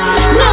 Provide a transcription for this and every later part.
No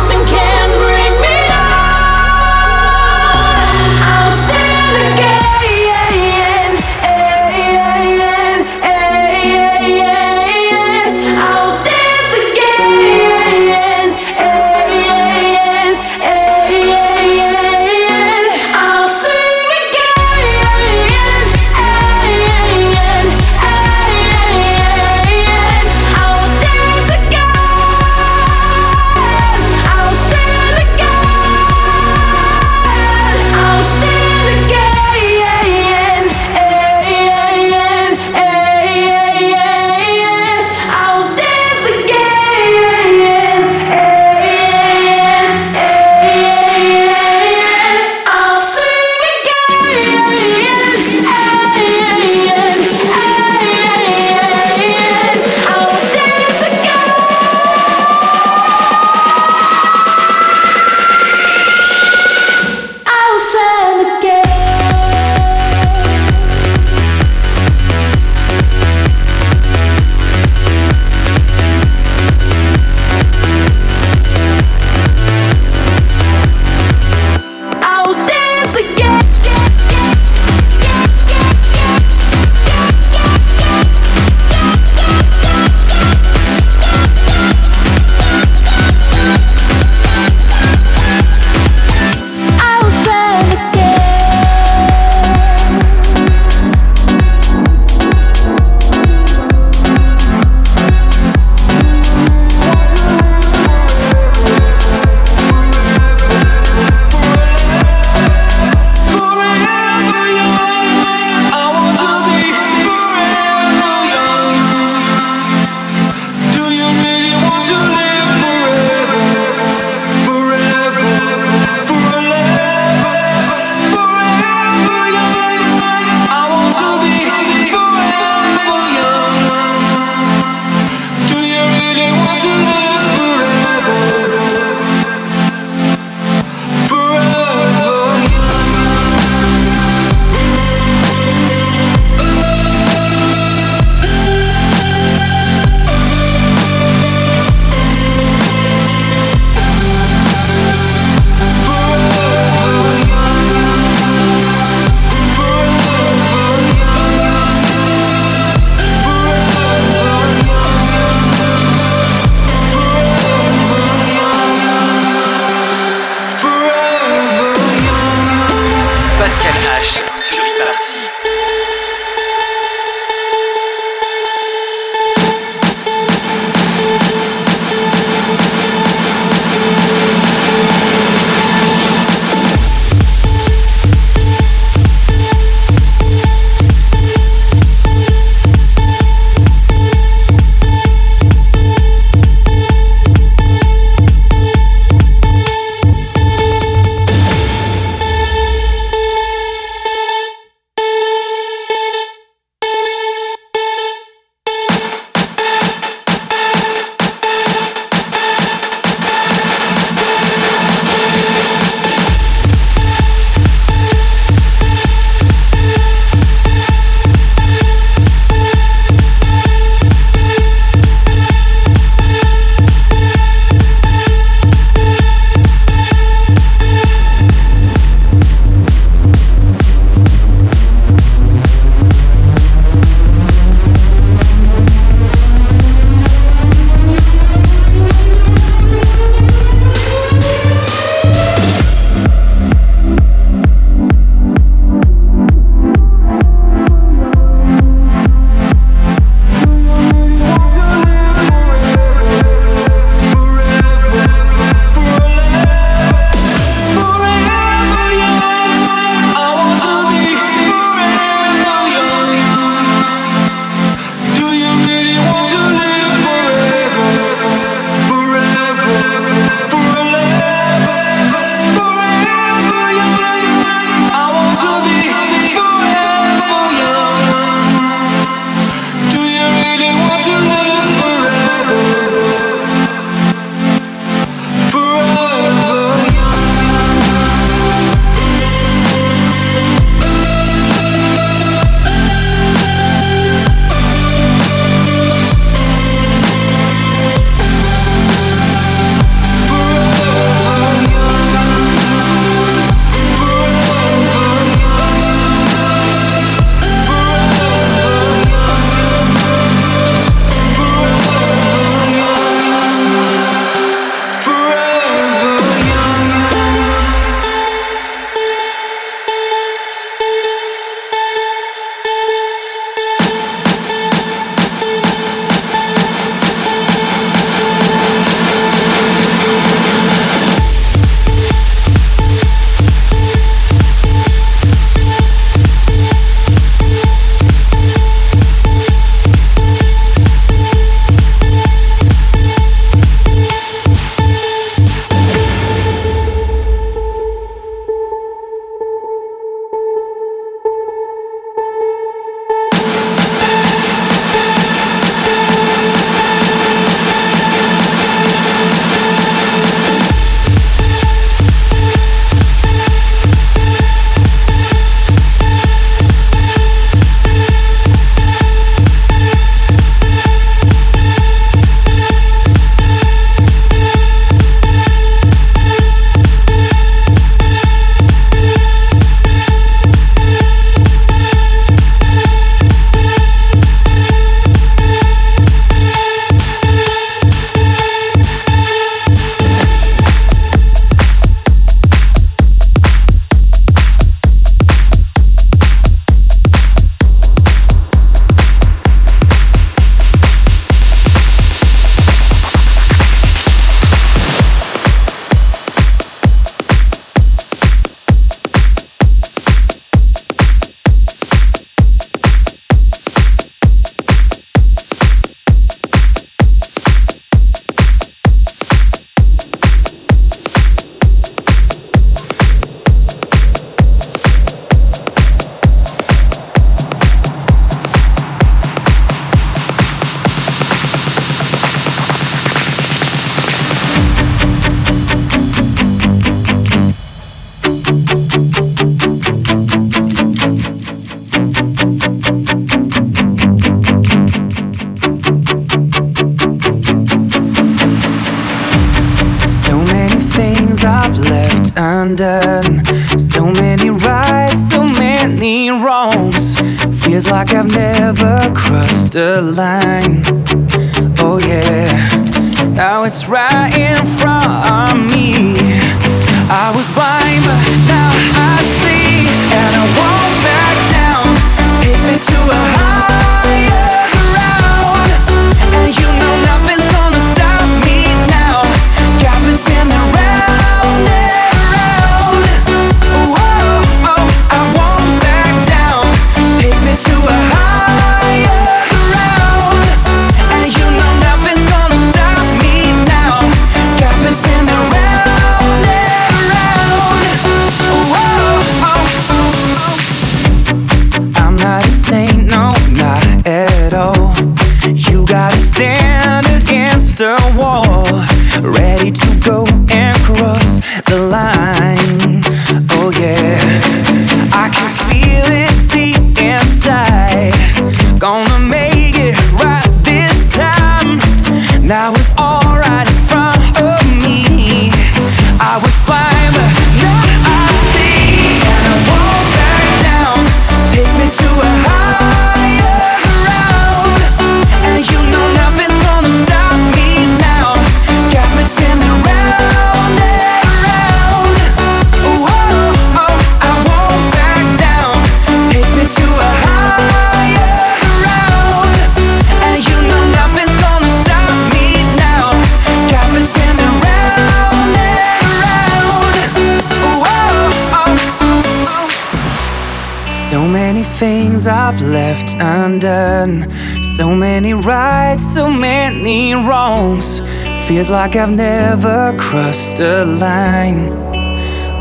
Right, so many wrongs. Feels like I've never crossed a line.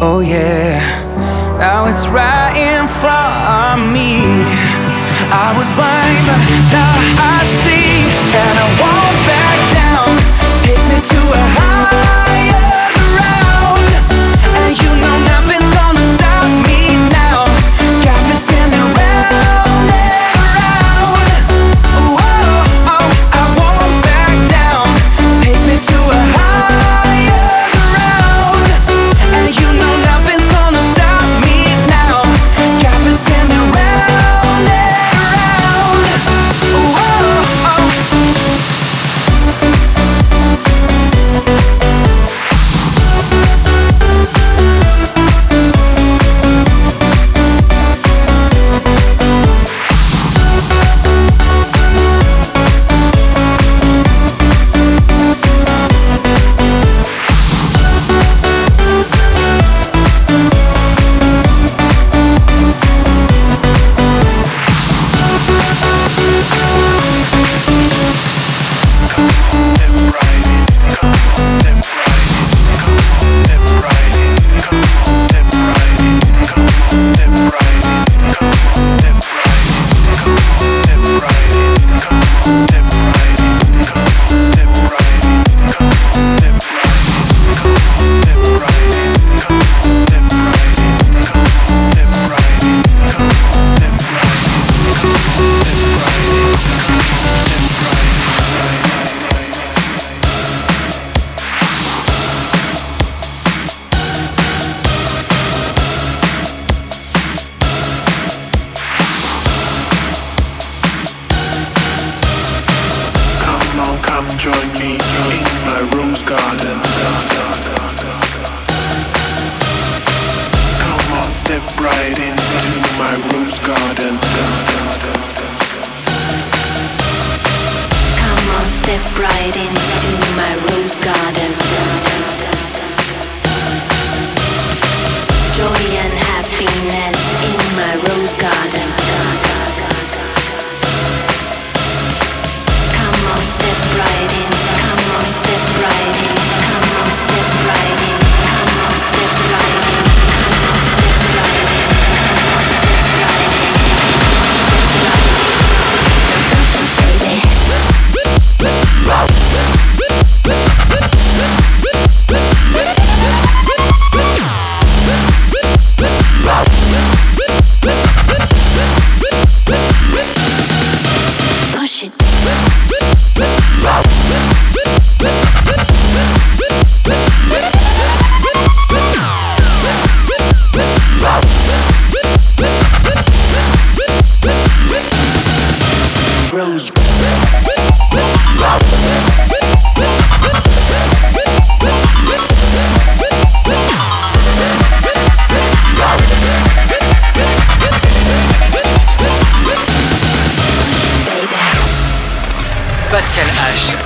Oh yeah, now it's right in front of me. I was blind, but now I see, and I won't back down. Take me to a higher. Pascal H